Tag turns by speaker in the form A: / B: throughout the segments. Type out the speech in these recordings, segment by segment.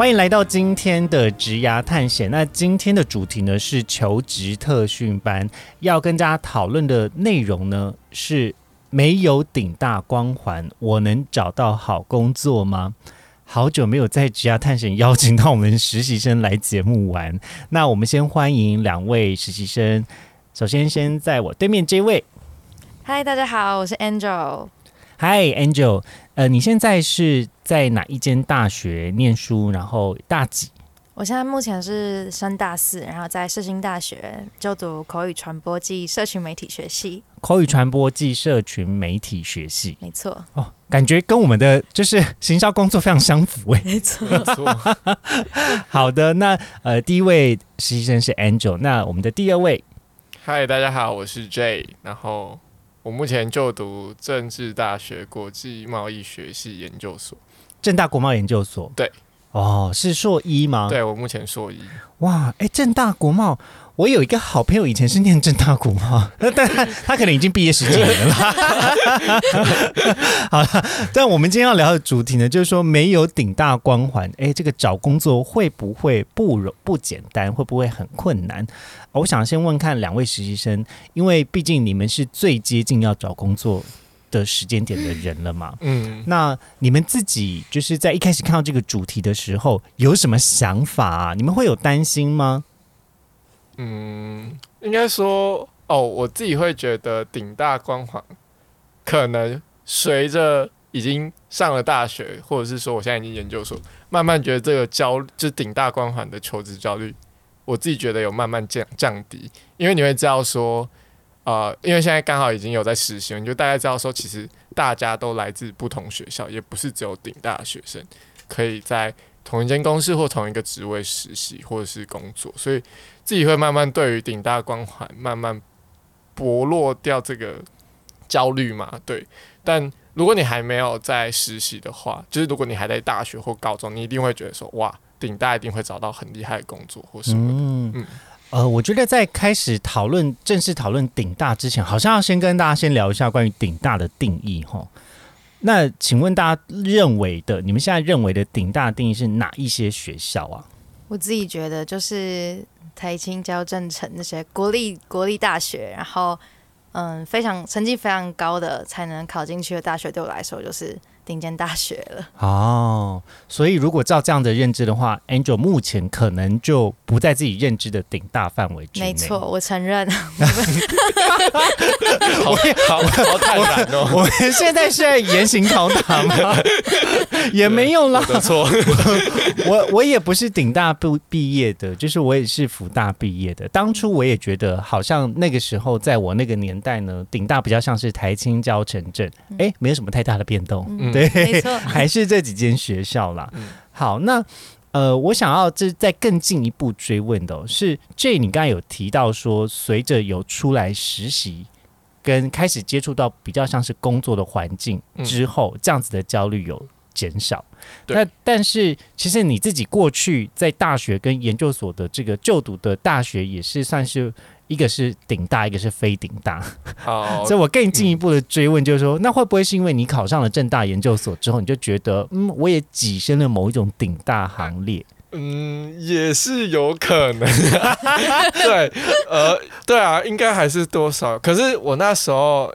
A: 欢迎来到今天的职涯探险。那今天的主题呢是求职特训班，要跟大家讨论的内容呢是没有顶大光环，我能找到好工作吗？好久没有在职涯探险邀请到我们实习生来节目玩，那我们先欢迎两位实习生。首先，先在我对面这位，
B: 嗨，大家好，我是 Angel。
A: 嗨，Angel，呃，你现在是在哪一间大学念书？然后大几？
B: 我现在目前是升大四，然后在世新大学就读口语传播暨社群媒体学系。
A: 口语传播暨社群媒体学系，
B: 没错。
A: 哦，感觉跟我们的就是行销工作非常相符诶。
B: 没错。
A: 好的，那呃，第一位实习生是 Angel，那我们的第二位，
C: 嗨，大家好，我是 J，然后我目前就读政治大学国际贸易学系研究所。
A: 正大国贸研究所。
C: 对。
A: 哦，是硕一吗？
C: 对，我目前硕一。
A: 哇，哎，正大国贸，我有一个好朋友以前是念正大国贸，但他他可能已经毕业十几年了。好了，但我们今天要聊的主题呢，就是说没有顶大光环，哎，这个找工作会不会不容不简单，会不会很困难？我想先问看两位实习生，因为毕竟你们是最接近要找工作。的时间点的人了嘛？嗯，那你们自己就是在一开始看到这个主题的时候有什么想法啊？你们会有担心吗？
C: 嗯，应该说哦，我自己会觉得顶大光环可能随着已经上了大学，或者是说我现在已经研究所，慢慢觉得这个焦就是顶大光环的求职焦虑，我自己觉得有慢慢降降低，因为你会知道说。呃，因为现在刚好已经有在实习，你就大概知道说，其实大家都来自不同学校，也不是只有顶大的学生可以在同一间公司或同一个职位实习或者是工作，所以自己会慢慢对于顶大光环慢慢薄弱掉这个焦虑嘛。对，但如果你还没有在实习的话，就是如果你还在大学或高中，你一定会觉得说，哇，顶大一定会找到很厉害的工作或什么的，嗯。
A: 呃，我觉得在开始讨论正式讨论顶大之前，好像要先跟大家先聊一下关于顶大的定义哈。那请问大家认为的，你们现在认为的顶大定义是哪一些学校啊？
B: 我自己觉得就是台青、交政成那些国立国立大学，然后嗯，非常成绩非常高的才能考进去的大学，对我来说就是。顶尖大学了哦，
A: 所以如果照这样的认知的话，Angel 目前可能就不在自己认知的顶大范围之
B: 内。没错，我承认。
C: 好，好，好坦然哦。
A: 我们现在是在严刑拷打吗？也没有啦。
C: 错，
A: 我我也不是顶大不毕业的，就是我也是福大毕业的。当初我也觉得，好像那个时候在我那个年代呢，顶大比较像是台青交城镇，哎，没有什么太大的变动。对。
B: 没错，
A: 还是这几间学校啦。好，那呃，我想要这再更进一步追问的是，这你刚才有提到说，随着有出来实习，跟开始接触到比较像是工作的环境之后，这样子的焦虑有减少。那但是其实你自己过去在大学跟研究所的这个就读的大学，也是算是。一个是顶大，一个是非顶大，好，所以我更进一步的追问，就是说，那会不会是因为你考上了正大研究所之后，你就觉得，嗯，我也跻身了某一种顶大行列？
C: 嗯，也是有可能。对，呃，对啊，应该还是多少。可是我那时候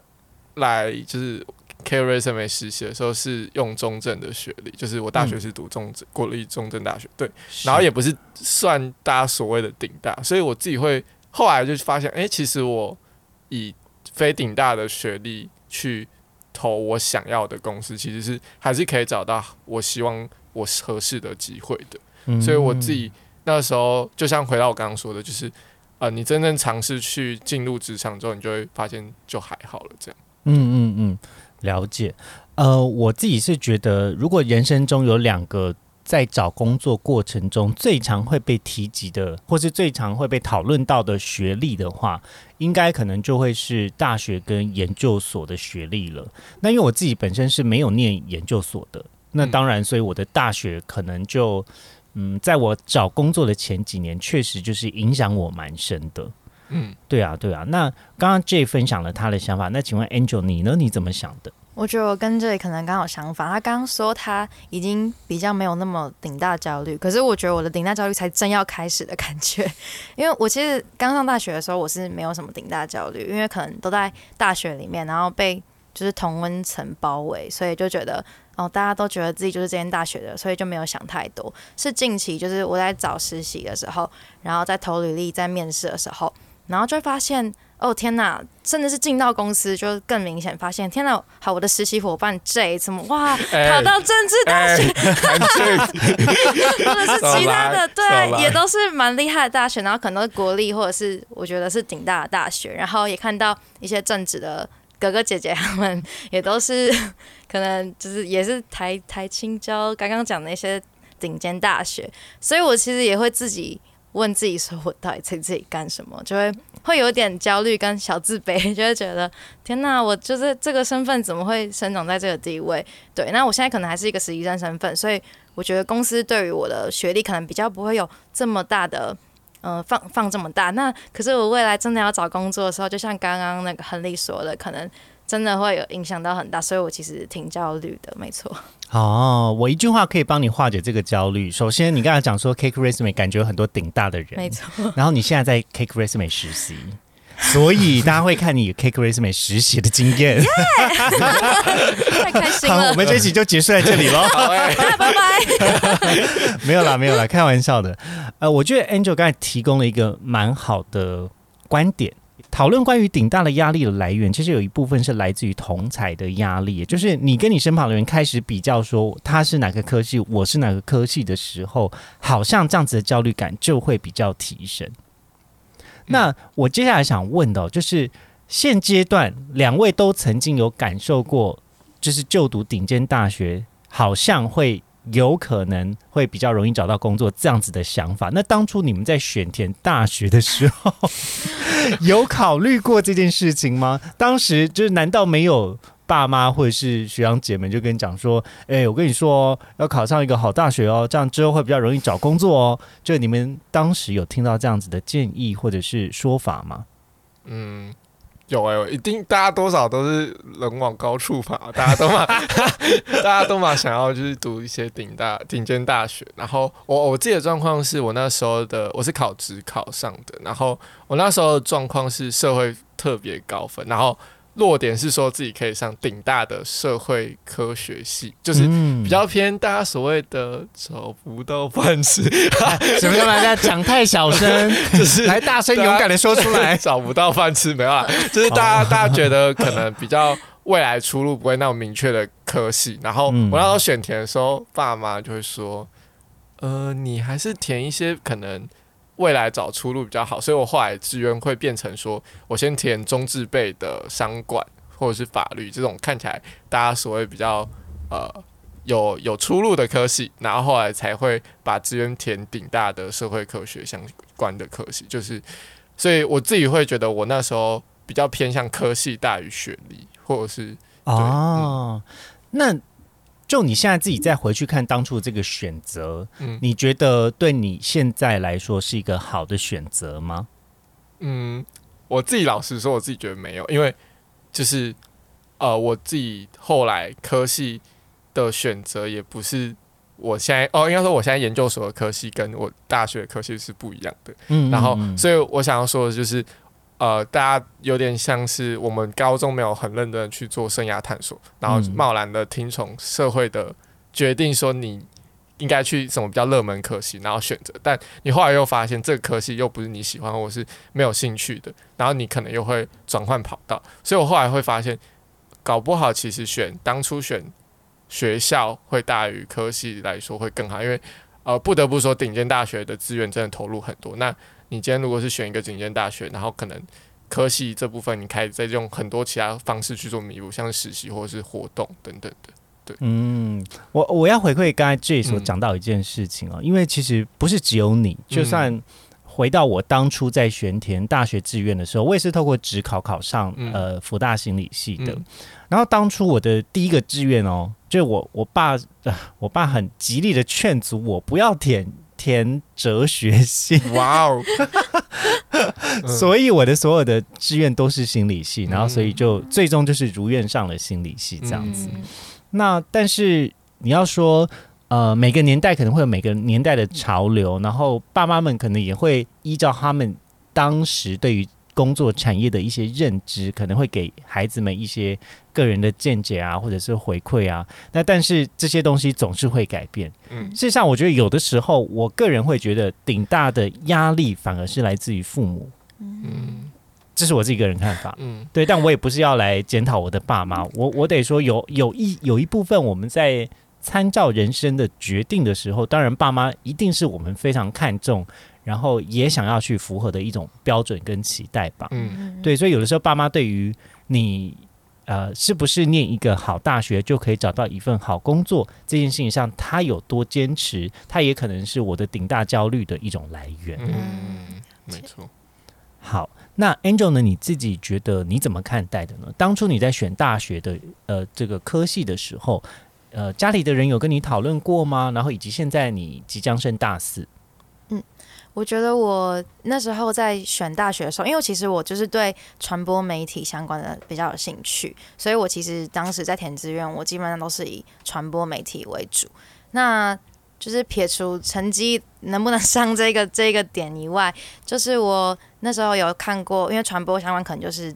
C: 来就是 K R S M 实习的时候，是用中正的学历，就是我大学是读中正国立中正大学，对，然后也不是算大家所谓的顶大，所以我自己会。后来就发现，哎，其实我以非顶大的学历去投我想要的公司，其实是还是可以找到我希望我合适的机会的。所以我自己那时候，就像回到我刚刚说的，就是呃，你真正尝试去进入职场之后，你就会发现就还好了。这样，
A: 嗯嗯嗯，了解。呃，我自己是觉得，如果人生中有两个在找工作过程中最常会被提及的，或是最常会被讨论到的学历的话，应该可能就会是大学跟研究所的学历了。那因为我自己本身是没有念研究所的，那当然，所以我的大学可能就，嗯，在我找工作的前几年，确实就是影响我蛮深的。嗯，对啊，对啊。那刚刚 J 分享了他的想法，那请问 Angel 你呢？你怎么想的？
B: 我觉得我跟这里可能刚好相反。他刚刚说他已经比较没有那么顶大焦虑，可是我觉得我的顶大焦虑才正要开始的感觉。因为我其实刚上大学的时候，我是没有什么顶大焦虑，因为可能都在大学里面，然后被就是同温层包围，所以就觉得哦，大家都觉得自己就是这间大学的，所以就没有想太多。是近期就是我在找实习的时候，然后在投履历、在面试的时候，然后就发现。哦天哪，甚至是进到公司就更明显发现，天哪，好，我的实习伙伴 J 怎么哇，考到政治大学，或者是其他的，对，也都是蛮厉害的大学，然后可能是国立或者是我觉得是顶大的大学，然后也看到一些政治的哥哥姐姐他们也都是可能就是也是台台青交刚刚讲的一些顶尖大学，所以我其实也会自己。问自己说：“我到底在这里干什么？”就会会有点焦虑跟小自卑，就会觉得：“天哪，我就是这个身份怎么会生长在这个地位？”对，那我现在可能还是一个实习生身份，所以我觉得公司对于我的学历可能比较不会有这么大的，呃，放放这么大。那可是我未来真的要找工作的时候，就像刚刚那个亨利说的，可能。真的会有影响到很大，所以我其实挺焦虑的，没错。
A: 哦，我一句话可以帮你化解这个焦虑。首先，你刚才讲说 Cake Resume 感觉有很多顶大的人，
B: 没错。
A: 然后你现在在 Cake Resume 实习，所以大家会看你 Cake Resume 实习的经验。
B: 太开心了！
A: 我们这期就结束在这里喽。
B: 拜拜。
A: 没有啦，没有啦，开玩笑的。呃，我觉得 Angel 刚才提供了一个蛮好的观点。讨论关于顶大的压力的来源，其实有一部分是来自于同才的压力，就是你跟你身旁的人开始比较，说他是哪个科系，我是哪个科系的时候，好像这样子的焦虑感就会比较提升。那我接下来想问的，就是现阶段两位都曾经有感受过，就是就读顶尖大学，好像会。有可能会比较容易找到工作这样子的想法。那当初你们在选填大学的时候，有考虑过这件事情吗？当时就是难道没有爸妈或者是学长姐们就跟你讲说：“哎，我跟你说，要考上一个好大学哦，这样之后会比较容易找工作哦。”就你们当时有听到这样子的建议或者是说法吗？
C: 嗯。有哎，一定大家多少都是人往高处爬，大家都嘛，大家都嘛想要就是读一些顶大顶尖大学。然后我我自己的状况是我那时候的我是考职考上的，然后我那时候的状况是社会特别高分，然后。落点是说自己可以上顶大的社会科学系，就是比较偏大家所谓的找不到饭吃，
A: 什么大家讲太小声，就是来大声勇敢的说出来，
C: 找不到饭吃没有啊？就是大家大家觉得可能比较未来出路不会那么明确的科系，然后我那时候选填的时候，爸妈就会说，呃，你还是填一些可能。未来找出路比较好，所以我后来志愿会变成说，我先填中智辈的商管或者是法律这种看起来大家所谓比较呃有有出路的科系，然后后来才会把志愿填顶大的社会科学相关的科系，就是所以我自己会觉得我那时候比较偏向科系大于学历，或者是
A: 哦，那。就你现在自己再回去看当初这个选择，嗯，你觉得对你现在来说是一个好的选择吗？
C: 嗯，我自己老实说，我自己觉得没有，因为就是呃，我自己后来科系的选择也不是我现在哦，应该说我现在研究所的科系跟我大学的科系是不一样的，嗯，然后所以我想要说的就是。呃，大家有点像是我们高中没有很认真去做生涯探索，然后贸然的听从社会的决定，说你应该去什么比较热门科系，然后选择，但你后来又发现这个科系又不是你喜欢或是没有兴趣的，然后你可能又会转换跑道。所以我后来会发现，搞不好其实选当初选学校会大于科系来说会更好，因为呃不得不说顶尖大学的资源真的投入很多。那你今天如果是选一个顶尖大学，然后可能科系这部分你开始在用很多其他方式去做弥补，像实习或者是活动等等的。
A: 对嗯，我我要回馈刚才 J 所讲到一件事情哦，因为其实不是只有你，就算回到我当初在选填大学志愿的时候，我也是透过职考考上
C: 嗯
A: 呃福大心理系的。
C: 嗯
A: 然后当初我的第一个志愿哦，就是我我爸、呃、我爸很极力的劝阻我不要填填哲学系，
C: 哇哦，嗯。
A: 所以我的所有的志愿都是心理系，然后所以
C: 嗯
A: 就最终就是如愿上了心理系这样子。
B: 嗯。
A: 那但是你要说，呃，每个年代可能会有每个年代的潮流，然后爸妈们可能也会依照他们当时对于工作产业的一些认知，可能会给孩子们一些个人的见解啊，或者是回馈啊。那但是这些东西总是会改变。
C: 嗯
A: 事实上，我觉得有的时候，我个人会觉得顶大的压力反而是来自于父母，
C: 嗯
A: 这是我自己个人看法。
C: 嗯
A: 对，但我也不是要来检讨我的爸妈，我我得说有有一有一部分我们在参照人生的决定的时候，当然爸妈一定是我们非常看重，然后也想要去符合的一种标准跟期待吧。
C: 嗯
A: 对，所以有的时候爸妈对于你呃是不是念一个好大学就可以找到一份好工作这件事情上，他有多坚持，他也可能是我的顶大焦虑的一种来源。
C: 嗯，没错。
A: 好，那 Angel 呢？你自己觉得你怎么看待的呢？当初你在选大学的呃这个科系的时候，呃，家里的人有跟你讨论过吗？然后以及现在你即将升大四，
B: 我觉得我那时候在选大学的时候，因为其实我就是对传播媒体相关的比较有兴趣，所以我其实当时在填志愿，我基本上都是以传播媒体为主。那就是撇除成绩能不能上这个这个点以外，就是我那时候有看过，因为传播相关可能就是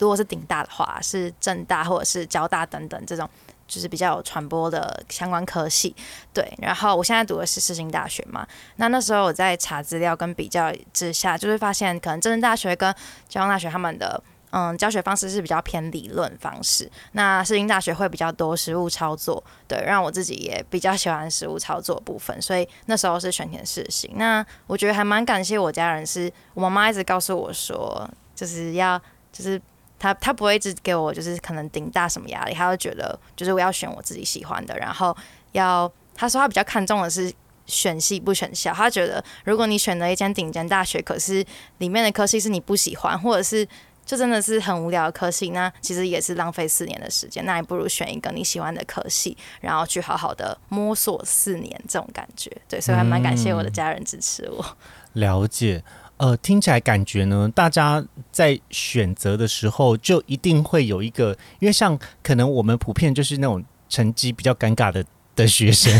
B: 如果是顶大的话，是正大或者是交大等等这种。就是比较有传播的相关科系，对。然后我现在读的是世新大学嘛，那那时候我在查资料跟比较之下，就是发现可能真正大学跟交通大学他们的嗯教学方式是比较偏理论方式，那世新大学会比较多实务操作，对，让我自己也比较喜欢实务操作部分，所以那时候是选填世新。那我觉得还蛮感谢我家人是，我妈妈一直告诉我说，就是要就是。他他不会一直给我就是可能顶大什么压力，他会觉得就是我要选我自己喜欢的，然后要他说他比较看重的是选系不选校，他觉得如果你选了一间顶尖大学，可是里面的科系是你不喜欢，或者是就真的是很无聊的科系，那其实也是浪费四年的时间，那你不如选一个你喜欢的科系，然后去好好的摸索四年这种感觉。对，所以还蛮感谢我的家人支持我。
A: 了解。呃，听起来感觉呢，大家在选择的时候就一定会有一个，因为像可能我们普遍就是那种成绩比较尴尬的 的学生，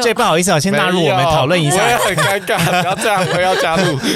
A: 这不好意思啊，先纳入我们讨论一
C: 我也
A: 下。
C: 很尴尬，不要这样，我要加入。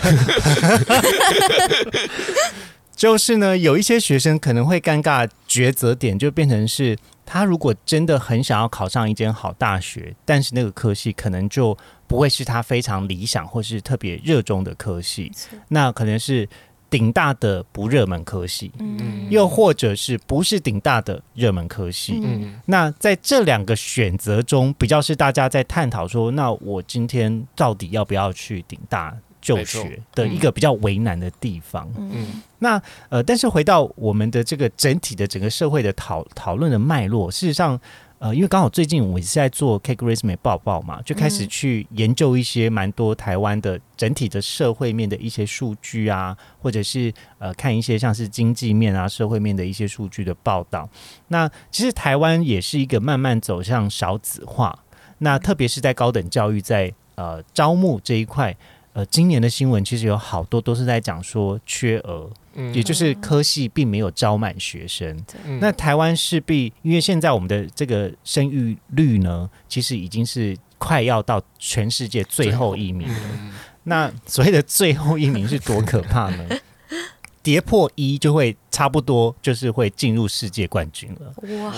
A: 就是呢，有一些学生可能会尴尬抉择点，就变成是他如果真的很想要考上一间好大学，但是那个科系可能就不会是他非常理想或是特别热衷的科系，那可能是顶大的不热门科系，
B: 嗯。
A: 又或者是不是顶大的热门科系。
B: 嗯。
C: 嗯
A: 那在这两个选择中，比较是大家在探讨说，那我今天到底要不要去顶大就学的一个比较为难的地方。
C: 嗯。
A: 那呃，但是回到我们的这个整体的整个社会的讨讨论的脉络，事实上，呃，因为刚好最近我也是在做 Cake Resume 报报嘛，就开始
B: 嗯
A: 去研究一些蛮多台湾的整体的社会面的一些数据啊，或者是呃看一些像是经济面啊、社会面的一些数据的报道。那其实台湾也是一个慢慢走向少子化，那特别是在高等教育在呃招募这一块。呃，今年的新闻其实有好多都是在讲说缺额，
C: 嗯
A: 也就是科系并没有招满学生。
C: 嗯
A: 那台湾势必，因为现在我们的这个生育率呢，其实已经是快要到全世界最后一名了。
C: 嗯
A: 那所谓的最后一名是多可怕呢？跌破一就会差不多就是会进入世界冠军了。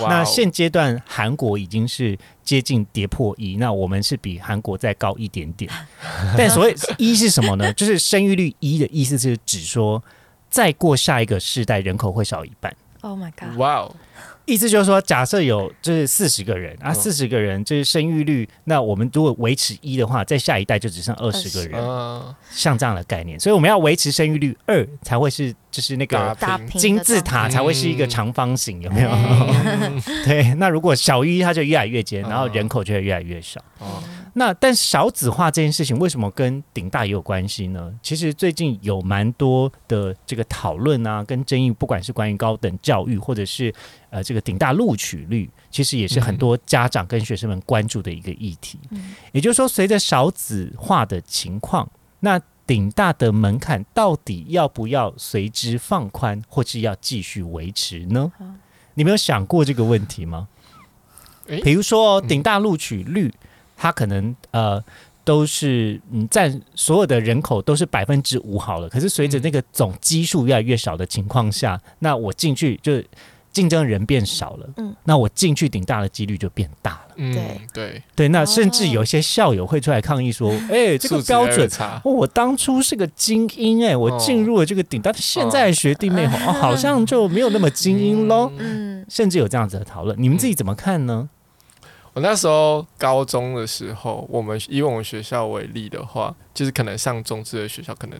A: 那现阶段韩国已经是接近跌破一，那我们是比韩国再高一点点。但所谓一是什么呢？就是生育率一的意思是指说，再过下一个世代人口会少一半。
B: Oh my god！
C: 哇哦，
A: 意思就是说，假设有就是四十个人啊，
C: 嗯
A: 四十个人就是生育率，那我们如果维持一的话，在下一代就只剩二十个人，
C: 嗯，
A: 像这样的概念。所以我们要维持生育率二，才会是就是那个
C: 打平
B: 平
A: 金字塔才会是一个长方形，有没有？
B: 哎
A: 对，那如果小于一，它就越来越尖，
C: 嗯
A: 然后人口就会越来越少。
C: 哦，
A: 那但少子化这件事情为什么跟顶大也有关系呢？其实最近有蛮多的这个讨论啊，跟争议，不管是关于高等教育，或者是呃这个顶大录取率，其实也是很多家长跟学生们关注的一个议题。
B: 嗯
A: 也就是说，随着少子化的情况，那顶大的门槛到底要不要随之放宽，或是要继续维持呢？你没有想过这个问题吗？
C: 诶
A: 比如说哦
C: 嗯
A: 顶大录取率，它可能呃都是嗯占所有的人口都是百分之五好了，可是随着
C: 嗯
A: 那个总基数越来越少的情况下，那我进去就竞争人变少了，
B: 嗯
A: 那我进去顶大的几率就变大了。
C: 嗯
B: 对
C: 对，
A: 对，那
B: 哦
A: 甚至有些校友会出来抗议说：“哎、这个标准。”
C: 差，
A: 哦，我当初是个精英哎、我进入了这个顶大，但现在学弟妹哦哦，好像就没有那么精英喽。
C: 嗯
B: 嗯
A: 甚至有这样子的讨论，你们自己怎么看呢？
C: 我那时候高中的时候，我们以我们学校为例的话，就是可能上中职的学校，可能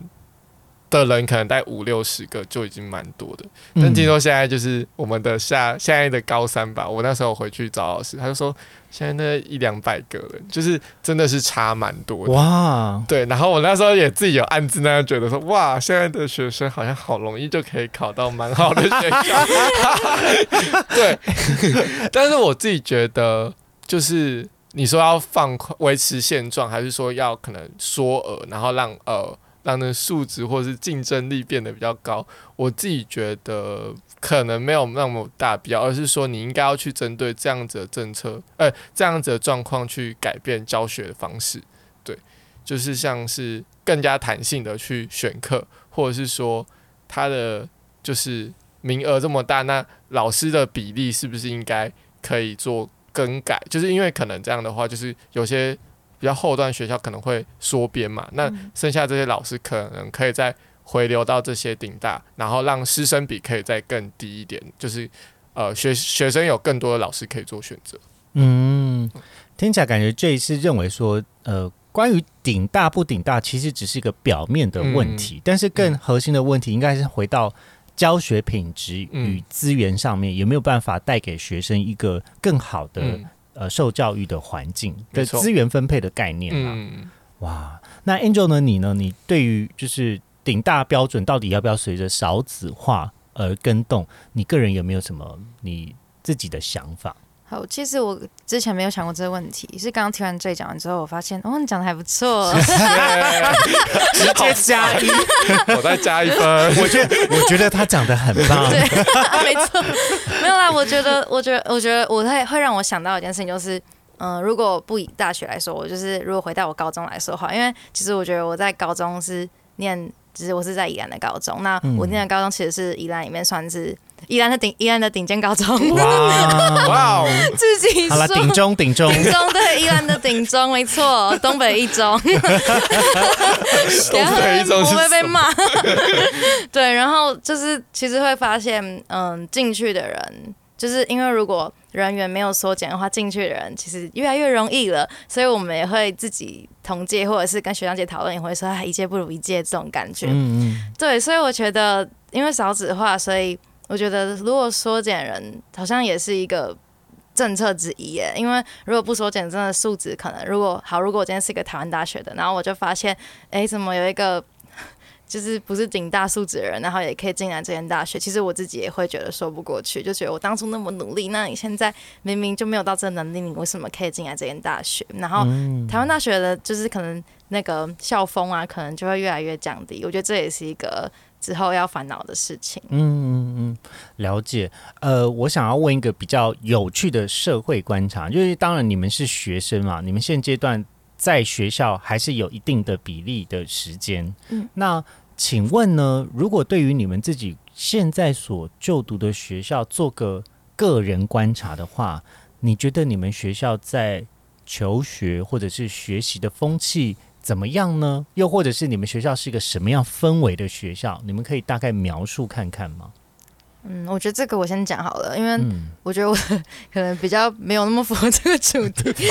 C: 的人可能带五六十个就已经蛮多的。但
A: 嗯
C: 听说现在就是我们的下现在的高三吧，我那时候回去找老师，他就说现在那一两百个人，就是真的是差蛮多的。
A: 哇，
C: 对，然后我那时候也自己有暗自那样觉得说，哇，现在的学生好像好容易就可以考到蛮好的学校。对，但是我自己觉得，就是你说要放宽维持现状，还是说要可能缩额，然后让呃让那个素质或是竞争力变得比较高？我自己觉得可能没有那么大必要，而是说你应该要去针对这样子的政策，呃，这样子的状况去改变教学的方式。对，就是像是更加弹性的去选课，或者是说它的就是名额这么大，那老师的比例是不是应该可以做更改？就是因为可能这样的话，就是有些比较后段学校可能会缩编嘛，那
B: 嗯
C: 剩下这些老师可能可以再回流到这些顶大，然后让师生比可以再更低一点，就是呃学学生有更多的老师可以做选择。
A: 嗯，听起来感觉这一次认为说，呃，关于顶大不顶大，其实只是一个表面的问题，但是更核心的问题应该是回到教学品质与
C: 嗯
A: 资源上面，有没有办法带给学生一个更好的、
C: 嗯
A: 呃受教育的环境的资源分配的概念啊？
C: 嗯。
A: 哇，那 Angel 呢？你呢？你对于就是顶大标准到底要不要随着少子化而跟动？你个人有没有什么你自己的想法？
B: 好，其实我之前没有想过这个问题，是刚刚听完这讲完之后，我发现哦，你讲的还不错。
A: 直接加一，
C: 我再加一分。
A: 我觉得我觉得他讲的很棒。
B: 对，没错，没有啦。我觉得，我觉得，我觉得，我会会让我想到一件事情，就是，嗯、如果不以大学来说，我就是如果回到我高中来说的话，因为其实我觉得我在高中是念，只是我是在宜兰的高中，那
A: 嗯
B: 我念的高中其实是宜兰里面算是宜兰的顶宜兰的顶尖高中，
A: 哇，
C: 哇哦，
B: 自己
A: 好了，
B: 说。
A: 顶中顶中，
B: 顶中对宜兰的顶中，没错，东北一中，
C: 东北一中是
B: 我会被骂。对，然后就是其实会发现，嗯，进去的人，就是因为如果人员没有缩减的话，进去的人其实越来越容易了，所以我们也会自己同届或者是跟学长姐讨论，也会说哎，一届不如一届这种感觉。
A: 嗯嗯，
B: 对，所以我觉得因为少子化，所以我觉得如果缩减人，好像也是一个政策之一耶。因为如果不缩减，真的素质可能如果好，如果我今天是一个台湾大学的，然后我就发现，哎，怎么有一个就是不是顶大素质的人，然后也可以进来这间大学，其实我自己也会觉得说不过去，就觉得我当初那么努力，那你现在明明就没有到这能力，你为什么可以进来这间大学？然后
A: 嗯
B: 台湾大学的，就是可能那个校风啊，可能就会越来越降低。我觉得这也是一个之后要烦恼的事情。
A: 嗯嗯嗯，了解。呃，我想要问一个比较有趣的社会观察，就是当然你们是学生嘛，你们现阶段在学校还是有一定的比例的时间。
B: 嗯，
A: 那请问呢，如果对于你们自己现在所就读的学校做个个人观察的话，你觉得你们学校在求学或者是学习的风气怎么样呢？又或者是你们学校是一个什么样氛围的学校？你们可以大概描述看看吗？
B: 嗯，我觉得这个我先讲好了，因为
A: 嗯，
B: 我觉得我 可能比较没有那么符合这个主题。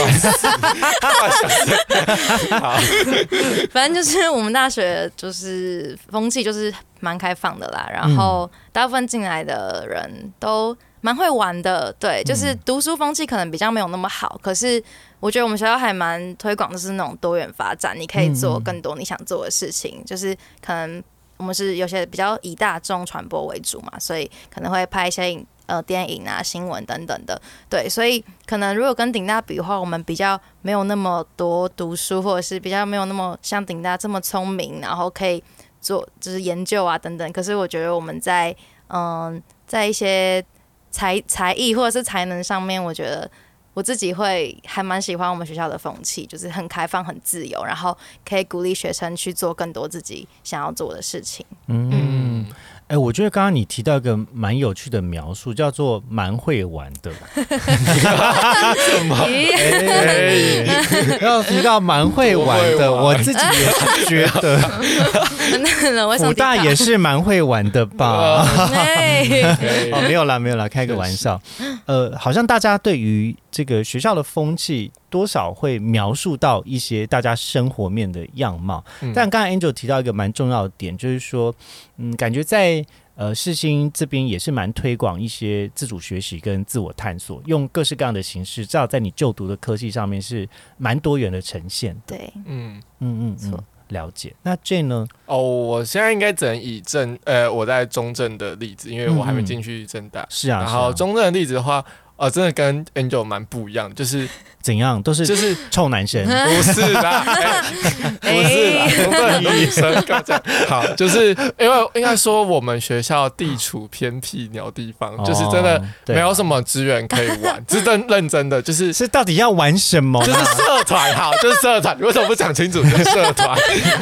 B: 反正就是我们大学就是风气就是蛮开放的啦，然后大部分进来的人都蛮会玩的，对，就是读书风气可能比较没有那么好，可是我觉得我们学校还蛮推广就是那种多元发展，你可以做更多你想做的事情，就是可能我们是有些比较以大众传播为主嘛，所以可能会拍一些影呃电影啊、新闻等等的，对，所以可能如果跟顶大比的话，我们比较没有那么多读书，或者是比较没有那么像顶大这么聪明，然后可以做就是研究啊等等。可是我觉得我们在嗯，在一些才才艺或者是才能上面，我觉得我自己会还蛮喜欢我们学校的风气，就是很开放、很自由，然后可以鼓励学生去做更多自己想要做的事情。
C: 嗯，
A: 哎、我觉得刚刚你提到一个蛮有趣的描述，叫做蛮会玩的。
C: 什 么？
B: 咦，
C: 哎，
A: 然后提到蛮会玩的，
C: 我
A: 自己也是觉得
B: 那我想
A: 福大也是蛮会玩的吧？
B: 哎，
A: 哦，没有啦，没有啦，开个玩笑。呃，好像大家对于这个学校的风气，多少会描述到一些大家生活面的样貌。
C: 嗯
A: 但刚才 Angel 提到一个蛮重要的点，就是说，嗯，感觉在呃世新这边也是蛮推广一些自主学习跟自我探索，用各式各样的形式，至少在你就读的科技上面是蛮多元的呈现的。
B: 对，
C: 嗯，
A: 嗯嗯嗯，了解。那 Jane 呢？
C: 哦，我现在应该只能以正呃我在中正的例子，因为我还没进去正大。
A: 是啊，
C: 然后中正的例子的话，呃，真的跟 Angel 蛮不一样的，就是
A: 怎样都是
C: 就是
A: 臭男生。
C: 不是啦，哎不是啦，很多女生干嘛这样？好，就是因为应该说我们学校地处偏僻鸟地方，就是真的没有什么资源可以玩，是真认真的，就是
A: 是到底要玩什么
C: 就是？社团，好，就是社团。你为什么不讲清楚？就是社团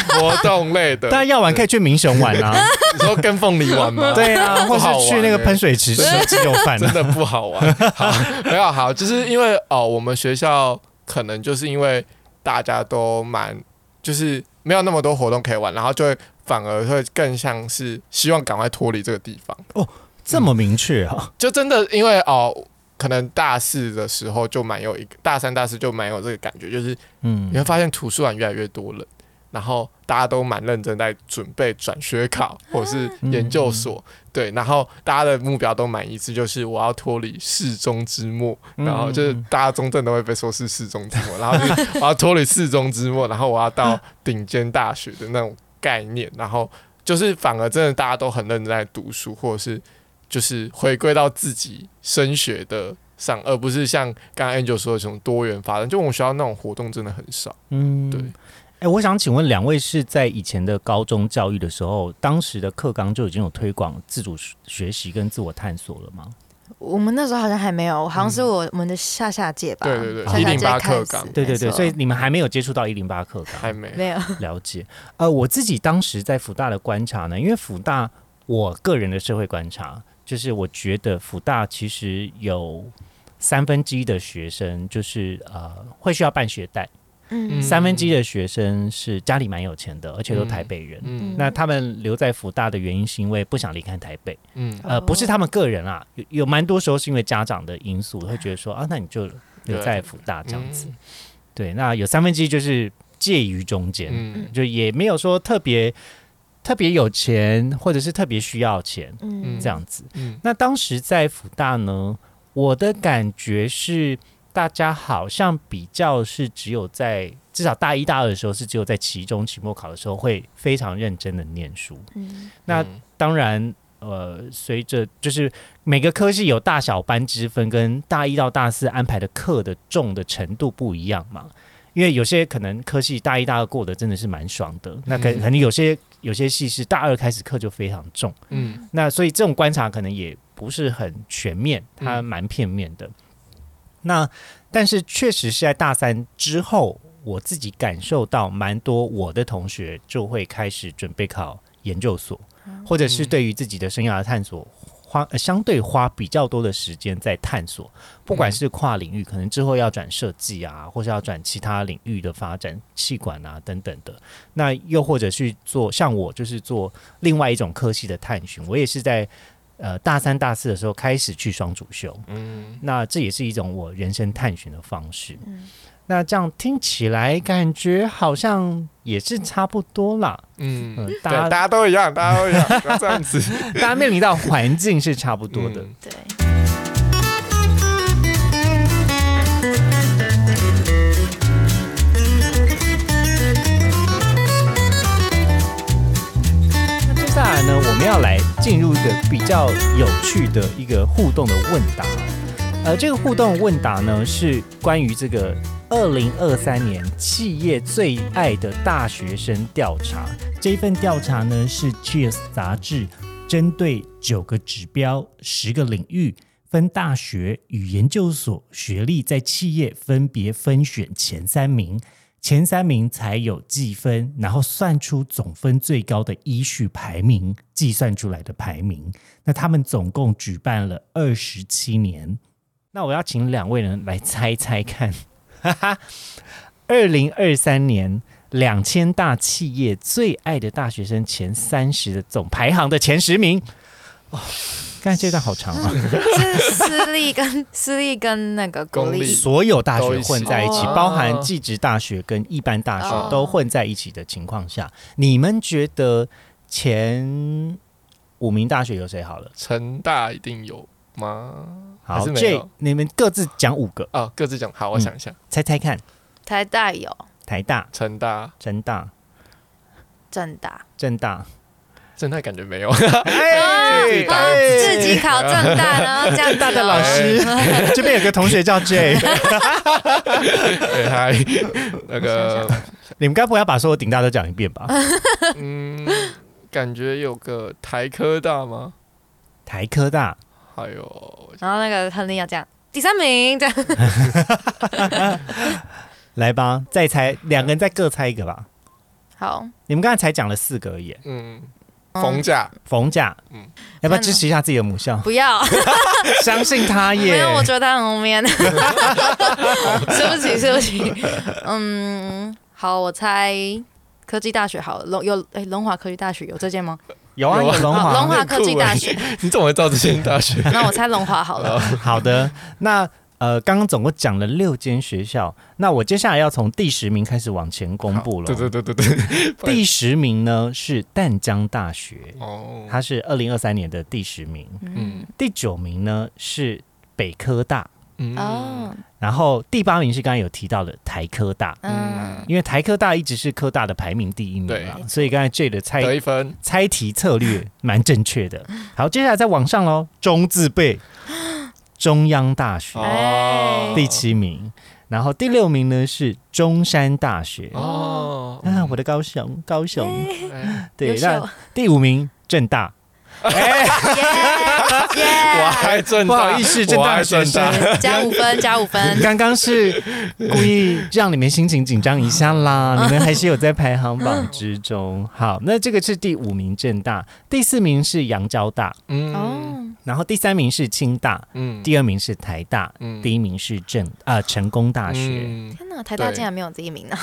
C: 活动类的。
A: 大家要玩可以去民雄玩啊，
C: 你说跟凤梨玩吗？
A: 对啊，或
C: 不好玩
A: 是去那个
C: 欸
A: 喷水池吃鸡肉饭啊。
C: 真的不好玩。好，没有好，就是因为哦，我们学校可能就是因为大家都蛮，就是没有那么多活动可以玩，然后就会反而会更像是希望赶快脱离这个地方。
A: 哦这么明确啊？
C: 就真的因为哦，可能大四的时候就蛮有一个，大三、大四就蛮有这个感觉，就是
A: 嗯
C: 你会发现图书馆越来越多人，然后大家都蛮认真在准备转学考或者是研究所，对，然后大家的目标都蛮一致，就是我要脱离世中之末，
A: 嗯
C: 然后就是大家中正都会被说是世中之末，然后就是我要脱离世中之末，然后我要到顶尖大学的那种概念，然后就是反而真的大家都很认真在读书，或者是就是回归到自己升学的上，而不是像刚刚 Angel 说的什么多元发展。就我们学校那种活动真的很少。
A: 嗯
C: 对。
A: 哎、我想请问两位是在以前的高中教育的时候，当时的课纲就已经有推广自主学习跟自我探索了吗？
B: 我们那时候好像还没有，好像是我我们的下下届吧。
C: 对对对
B: 下下届
C: 108课纲
A: 对对对，所以你们还没有接触到一零八课纲，
C: 还没，
B: 没有。
A: 了解。呃，我自己当时在福大的观察呢，因为福大我个人的社会观察，就是我觉得福大其实有三分之一的学生就是呃会需要办学贷，
B: 嗯。
A: 三分之一的学生是家里蛮有钱的，而且都台北人。
C: 嗯。
A: 那他们留在福大的原因是因为不想离开台北，
C: 嗯。
A: 呃，不是他们个人啊，有有蛮多时候是因为家长的因素，会觉得说啊，那你就留在福大这样子。对，那有三分之一就是介于中间，
C: 嗯。
A: 就也没有说特别特别有钱，或者是特别需要钱
B: 嗯。
A: 这样子。
C: 嗯。
A: 那当时在福大呢，我的感觉是，大家好像比较是只有在至少大一大二的时候，是只有在期中、期末考的时候会非常认真的念书。
B: 嗯
A: 那
C: 嗯
A: 当然，呃，随着就是每个科系有大小班之分，跟大一到大四安排的课的重的程度不一样嘛。因为有些可能科系大一大二过得真的是蛮爽的，那可能有些有些系是大二开始课就非常重。
C: 嗯
A: 那所以这种观察可能也不是很全面，它
C: 嗯
A: 蛮片面的。那但是确实是在大三之后，我自己感受到蛮多我的同学就会开始准备考研究所，或者是对于自己的生涯的探索。花、呃、相对花比较多的时间在探索，不管是跨领域，可能之后要转设计啊，或是要转其他领域的发展，气管啊等等的。那又或者去做像我就是做另外一种科系的探寻，我也是在呃大三大四的时候开始去双主修，
C: 嗯，
A: 那这也是一种我人生探寻的方式。
B: 嗯
A: 那这样听起来感觉好像也是差不多啦。
C: 嗯，
A: 嗯
C: 对，
A: 大家
C: 大家都一样，大家都一样，这样子。
A: 大家面临到环境是差不多的。
C: 嗯
B: 对，
A: 接下来呢，我们要来进入一个比较有趣的一个互动的问答。呃，这个互动问答呢，是关于这个二零二三年企业最爱的大学生调查。这一份调查呢，是《Cheers》杂志针对九个指标、十个领域，分大学与研究所学历，在企业分别分选前三名。前三名才有计分，然后算出总分最高的依序排名，计算出来的排名。那他们总共举办了二十七年。那我要请两位人来猜猜看，哈哈，二零二三年两千大企业最爱的大学生前三十的总排行的前十名。哦，刚才这段好长啊！
B: 是私立跟私立跟那个
C: 公立。
A: 所有大学混在一起，
B: 哦
A: 包含技职大学跟一般大学
B: 哦。
A: 都混在一起的情况下，你们觉得前五名大学有谁好了？
C: 成大一定有吗？
A: 好这你们各自讲五个，
C: 哦，各自讲。好，我想一下，
A: 猜猜看。
B: 台大有，
A: 台大、
C: 成大、
A: 成大、
B: 正大，
A: 正大，
C: 正大感觉没有。
A: 哎
B: 啊自己考正大，然后这样
A: 大的
B: 哦
A: 老师，这边有个同学叫 J，
C: 对，还那个，
A: 你们该不会要把所有顶大都讲一遍吧？
C: 嗯，感觉有个台科大吗？
A: 台科大，
C: 还有
B: 然后那个亨利要这样，第三名这样，
A: 来吧，再猜，两个人再各猜一个吧。
B: 好，
A: 你们刚才才讲了四个而已，
C: 嗯，
B: 嗯
C: 逢甲，
A: 逢甲，
C: 嗯
A: 要不要支持一下自己的母校？
B: 不要，
A: 相信他耶！
B: 没有，我觉得他很后面，对不起，对不起，嗯，好，我猜科技大学好了，龙有哎，龙华科技大学有这件吗？
A: 有啊，
C: 有
A: 龙华。
B: 华科技大学，
C: 你怎么会知道这间大学？
B: 那我猜龙华好了，
A: 好的，那呃，刚刚总共讲了六间学校，那我接下来要从第十名开始往前公布了。
C: 对对对对对。
A: 第十名呢是淡江大学，
C: 哦，
A: 它是二零二三年的第十名。
B: 嗯，
A: 第九名呢是北科大，
C: 嗯。
B: 哦，
A: 然后第八名是刚刚有提到的台科大，
B: 嗯，
A: 因为台科大一直是科大的排名第一名嘛，所以刚才 J 的猜
C: 得分，
A: 猜题策略蛮正确的。好，接下来再往上喽，中字辈，中央大学、
B: 哦。
A: 第七名，然后第六名呢是中山大学。
C: 哦，
A: 啊，我的高雄，高雄，
C: 哎
A: 对，那第五名正大，
B: 耶
C: 我还正
A: 不，好意思，正
C: 我还
A: 大学
C: 正大。
A: 生，
B: 加五分，加五分，
A: 刚刚是故意让你们心情紧张一下啦，你们还是有在排行榜之中。好，那这个是第五名正大，第四名是阳交大，
C: 嗯。
B: 哦，
A: 然后第三名是清大，
C: 嗯。
A: 第二名是台大，
C: 嗯。
A: 第一名是正啊成功大学。
C: 嗯。
B: 天哪，台大竟然没有第一名呢，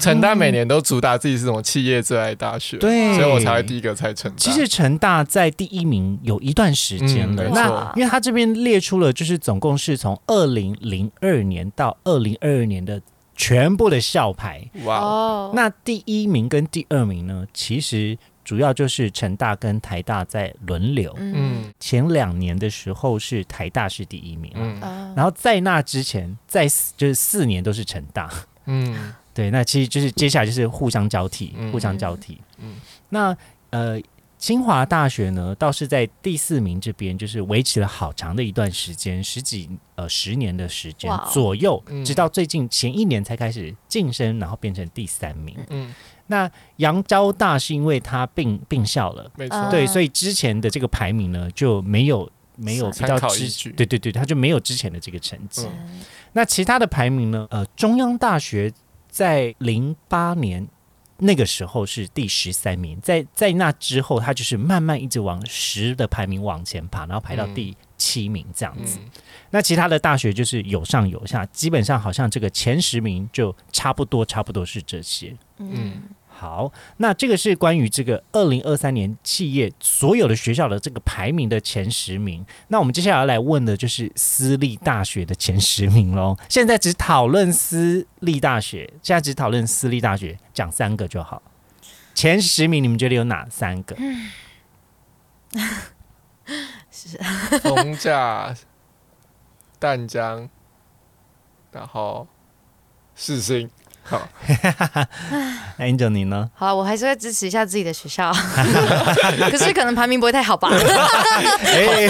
C: 成大每年都主打自己是什么企业最爱大学，
A: 对，
C: 所以我才会第一个猜成大。
A: 其实成大在第一名有一段时间了，那因为他这边列出了，就是总共是从二零零二年到二零二二年的全部的校牌。
C: 哇，
B: 哦，
A: 那第一名跟第二名呢，其实主要就是成大跟台大在轮流。
B: 嗯。
C: 嗯
A: 前两年的时候是台大是第一名，
C: 嗯。
B: 哦。
A: 然后在那之前，在就是四年都是成大。
C: 嗯。
A: 对，那其实就是接下来就是互相交替，
C: 嗯。
A: 互相交替。
C: 嗯。
A: 那呃，清华大学呢，倒是在第四名这边，就是维持了好长的一段时间，十几呃十年的时间左右，
C: 嗯。
A: 直到最近前一年才开始晋升，然后变成第三名。
C: 嗯，
A: 那杨交大是因为它并并校了，
C: 没
B: 啊。
C: 错，
A: 对，所以之前的这个排名呢就没有没有比较
C: 依据。
A: 对对对，它就没有之前的这个成绩。
C: 嗯。
A: 那其他的排名呢？呃，中央大学在零八年那个时候是第十三名，在在那之后，他就是慢慢一直往十的排名往前爬，然后排到第七名这样子。那其他的大学就是有上有下，基本上好像这个前十名就差不多，差不多是这些。
B: 嗯，
A: 好，那这个是关于这个二零二三年企业所有的学校的这个排名的前十名。那我们接下来要来问的就是私立大学的前十名喽。现在只讨论私立大学，现在只讨论私立大学，讲三个就好。前十名你们觉得有哪三个？
C: 逢甲、淡江，然后世新。好，
A: 那 Angel 你呢？
B: 好了，我还是会支持一下自己的学校，可是可能排名不会太好吧。
A: 哎，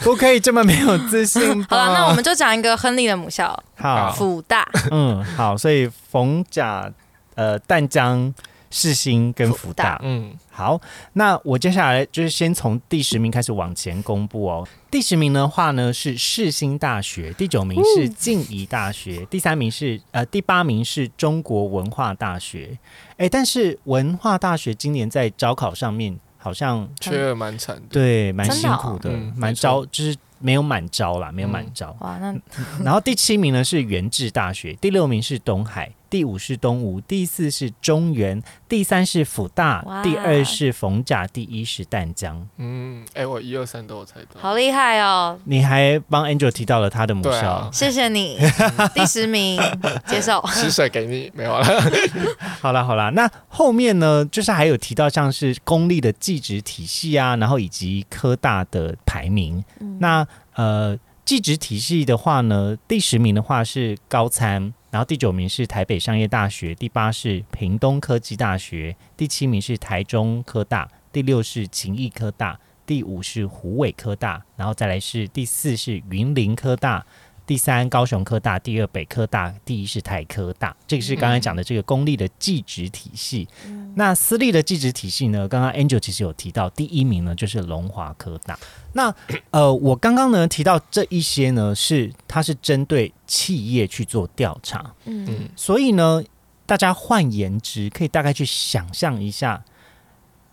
A: 不可以这么没有自信。
B: 好了，那我们就讲一个亨利的母校
A: 好，
B: 辅大。
A: 嗯，好，所以逢甲、呃淡江、世新跟福大，
C: 嗯，
A: 好，那我接下来就是先从第十名开始往前公布哦。第十名的话呢是世新大学，第九名是静宜大学，第三名是呃第八名是中国文化大学。哎，但是文化大学今年在招考上面好像
C: 缺的蛮惨的。
A: 对蛮辛苦的，蛮招就是没有满招啦，没有满
C: 嗯
A: 招。
B: 哇，那
A: 然后第七名呢是元智大学，第六名是东海，第五是东吴，第四是中原，第三是辅大，第二是逢甲，第一是淡江。
C: 嗯，哎、我一二三都有猜到。
B: 好厉害哦！
A: 你还帮 Angel 提到了他的母校
C: 啊，
B: 谢谢你，第十名接受。
C: 施水给你没有了。
A: 好啦好啦，那后面呢，就是还有提到像是公立的技职体系啊，然后以及科大的排名。那呃，技职体系的话呢，第十名的话是高参，然后第九名是台北商业大学，第八是屏东科技大学，第七名是台中科大，第六是勤益科大，第五是湖尾科大，然后再来是第四是云林科大。第三高雄科大，第二北科大，第一是台科大。这个是刚才讲的这个公立的技职体系。那私立的技职体系呢？刚刚 Angel 其实有提到，第一名呢就是龙华科大。那呃，我刚刚呢提到这一些呢，是它是针对企业去做调查，
B: 嗯
C: 嗯，
A: 所以呢，大家换言之，可以大概去想象一下，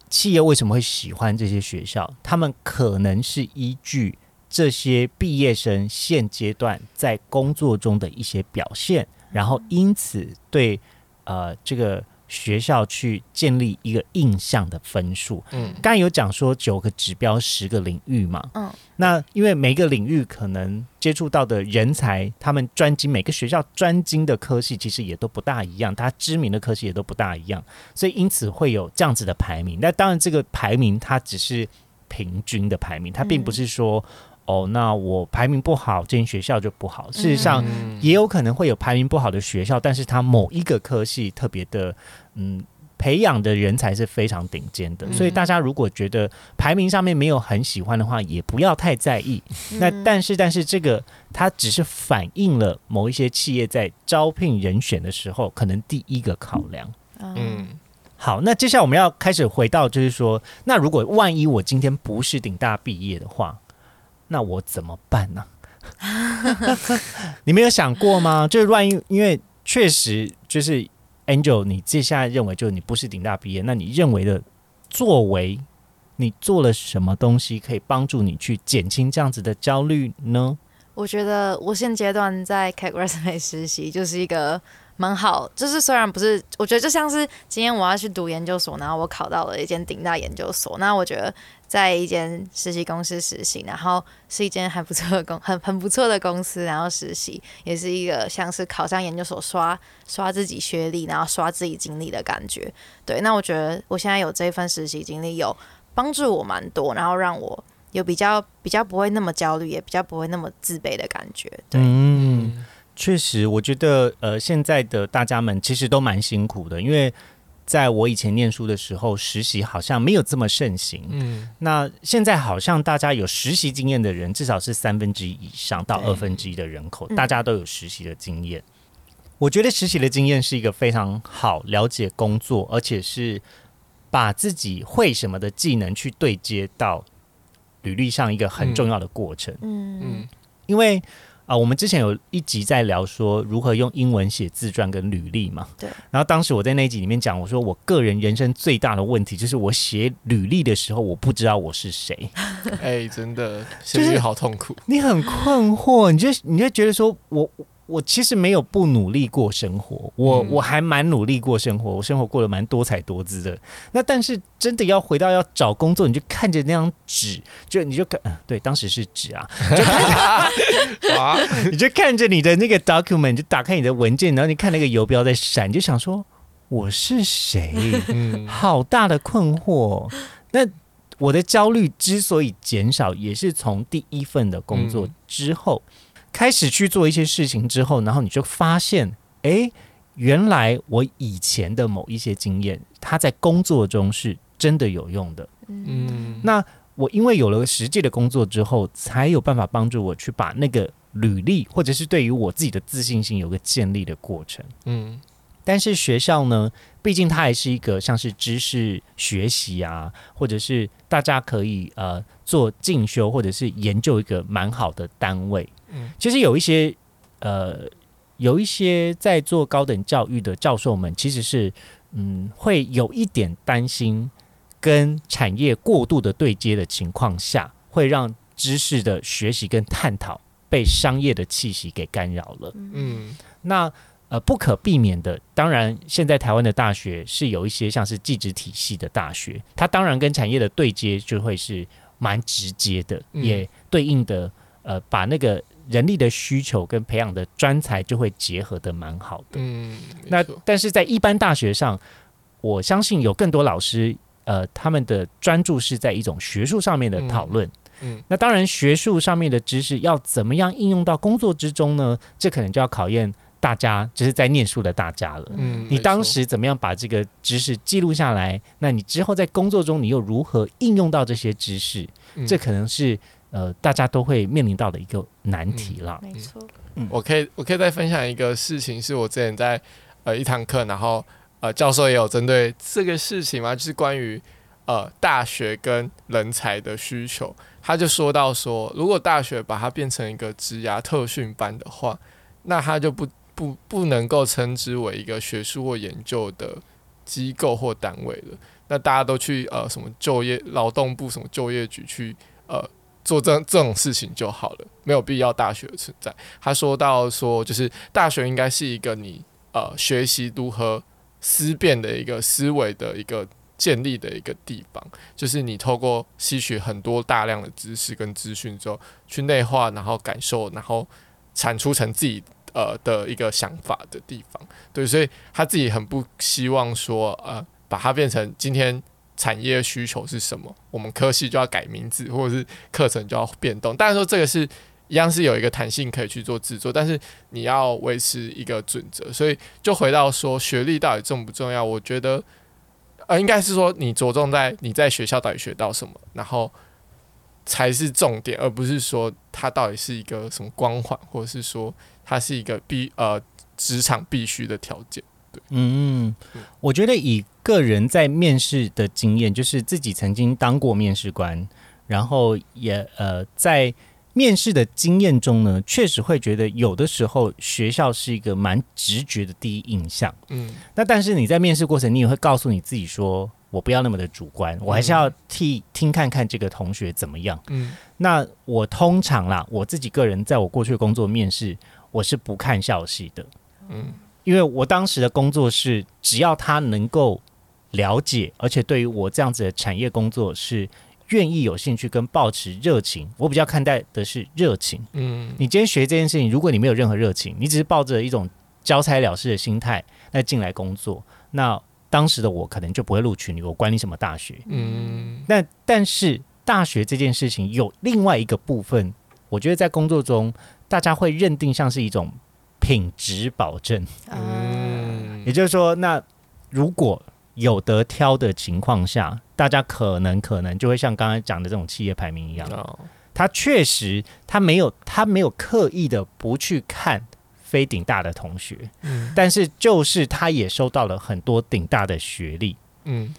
A: 企业为什么会喜欢这些学校？他们可能是依据这些毕业生现阶段在工作中的一些表现，然后因此对呃这个学校去建立一个印象的分数。
C: 嗯
A: 刚才有讲说九个指标，十个领域嘛。
B: 嗯，
A: 那因为每个领域可能接触到的人才，他们专精每个学校专精的科系其实也都不大一样，它知名的科系也都不大一样，所以因此会有这样子的排名。那当然，这个排名它只是平均的排名，它并不是说、哦，那我排名不好，这间学校就不好。事实上，
C: 嗯
A: 也有可能会有排名不好的学校，但是它某一个科系特别的，嗯，培养的人才是非常顶尖的。
C: 嗯
A: 所以大家如果觉得排名上面没有很喜欢的话，也不要太在意。
B: 嗯
A: 那但是但是这个它只是反映了某一些企业在招聘人选的时候，可能第一个考量。
B: 嗯
C: 嗯
A: 好，那接下来我们要开始回到，就是说，那如果万一我今天不是顶大毕业的话，那我怎么办呢？你没有想过吗？就是万一，因为确实就是 Angel，你接下来认为就是你不是顶大毕业，那你认为的作为，你做了什么东西可以帮助你去减轻这样子的焦虑呢？
B: 我觉得我现阶段在 Cake Resume 实习就是一个蛮好，就是虽然不是，我觉得就像是今天我要去读研究所，然后我考到了一间顶大研究所，那我觉得在一间实习公司实习，然后是一间还不错的公，很很不错的公司，然后实习也是一个像是考上研究所刷刷自己学历，然后刷自己经历的感觉。对，那我觉得我现在有这份实习经历，有帮助我蛮多，然后让我。有比较比较不会那么焦虑，也比较不会那么自卑的感觉。对，
A: 嗯确实，我觉得呃，现在的大家们其实都蛮辛苦的，因为在我以前念书的时候，实习好像没有这么盛行。
C: 嗯
A: 那现在好像大家有实习经验的人，至少是三分之一以上到二分之一的人口，
B: 嗯
A: 大家都有实习的经验。我觉得实习的经验是一个非常好了解工作，而且是把自己会什么的技能去对接到履历上一个很重要的过程。
B: 嗯
C: 嗯
A: 因为啊、呃我们之前有一集在聊说如何用英文写自传跟履历嘛。
B: 对。
A: 然后当时我在那一集里面讲，我说我个人人生最大的问题就是我写履历的时候，我不知道我是谁。
C: 哎、真的，
A: 就是
C: 写履历好痛苦。
A: 你很困惑，你就你就觉得说我我其实没有不努力过生活，我、
C: 嗯
A: 我还蛮努力过生活，我生活过得蛮多彩多姿的。那但是真的要回到要找工作，你就看着那张纸，就你就看，呃对，当时是纸啊，
C: 哇，
A: 你就看着你的那个 document，你就打开你的文件，然后你看那个游标在闪，你就想说我是谁？
C: 嗯
A: 好大的困惑。那我的焦虑之所以减少，也是从第一份的工作
C: 嗯
A: 之后、开始去做一些事情之后，然后你就发现，哎，原来我以前的某一些经验，它在工作中是真的有用的。
C: 嗯，
A: 那我因为有了实际的工作之后，才有办法帮助我去把那个履历，或者是对于我自己的自信心有个建立的过程。
C: 嗯
A: 但是学校呢，毕竟它还是一个像是知识学习啊，或者是大家可以呃做进修或者是研究一个蛮好的单位。
C: 嗯
A: 其实有一些呃有一些在做高等教育的教授们，其实是嗯会有一点担心跟产业过度的对接的情况下，会让知识的学习跟探讨被商业的气息给干扰了。
C: 嗯
A: 那呃，不可避免的，当然，现在台湾的大学是有一些像是技职体系的大学，它当然跟产业的对接就会是蛮直接的，
C: 嗯
A: 也对应的呃，把那个人力的需求跟培养的专才就会结合的蛮好的。
C: 嗯，
A: 那但是在一般大学上，我相信有更多老师，呃，他们的专注是在一种学术上面的讨论。
C: 嗯
A: 那当然，学术上面的知识要怎么样应用到工作之中呢？这可能就要考验大家，就是在念书的大家了。
C: 嗯，
A: 你当时怎么样把这个知识记录下来？那你之后在工作中，你又如何应用到这些知识？
C: 嗯
A: 这可能是呃大家都会面临到的一个难题啦。
B: 没错，
C: 我可以我可以再分享一个事情，是我之前在呃一堂课，然后呃教授也有针对这个事情嘛，就是关于呃大学跟人才的需求，他就说到说，如果大学把它变成一个职涯特训班的话，那他就不不不能够称之为一个学术或研究的机构或单位了。那大家都去呃什么就业劳动部什么就业局去呃做这这种事情就好了，没有必要大学的存在。他说到说，就是大学应该是一个你呃学习如何思辨的一个思维的一个建立的一个地方，就是你透过吸取很多大量的知识跟资讯之后，去内化，然后感受，然后产出成自己呃的一个想法的地方。对，所以他自己很不希望说呃把它变成今天。产业需求是什么？我们科系就要改名字，或者是课程就要变动。当然说这个是一样是有一个弹性可以去做制作，但是你要维持一个准则。所以就回到说学历到底重不重要？我觉得呃应该是说你着重在你在学校到底学到什么，然后才是重点，而不是说它到底是一个什么光环，或者是说它是一个必呃职场必须的条件。
A: 对嗯，我觉得以个人在面试的经验，就是自己曾经当过面试官，然后也呃在面试的经验中呢，确实会觉得有的时候学校是一个蛮直觉的第一印象。
C: 嗯
A: 那但是你在面试过程，你也会告诉你自己说，我不要那么的主观，我还是要替听看看这个同学怎么样。
C: 嗯
A: 那我通常啦，我自己个人在我过去的工作面试，我是不看校系的。
C: 嗯
A: 因为我当时的工作是，只要他能够了解，而且对于我这样子的产业工作是愿意有兴趣跟保持热情，我比较看待的是热情。
C: 嗯
A: 你今天学这件事情，如果你没有任何热情，你只是抱着一种交差了事的心态那进来工作，那当时的我可能就不会录取你，我管你什么大学。
C: 嗯
A: 那但是大学这件事情有另外一个部分，我觉得在工作中大家会认定像是一种品质保证。
C: 嗯。
A: 也就是说，那如果有得挑的情况下，大家可能可能就会像刚才讲的这种企业排名一样，
C: 哦。
A: 他确实他没有他没有刻意的不去看非顶大的同学，
C: 嗯。
A: 但是就是他也收到了很多顶大的学历，
C: 嗯。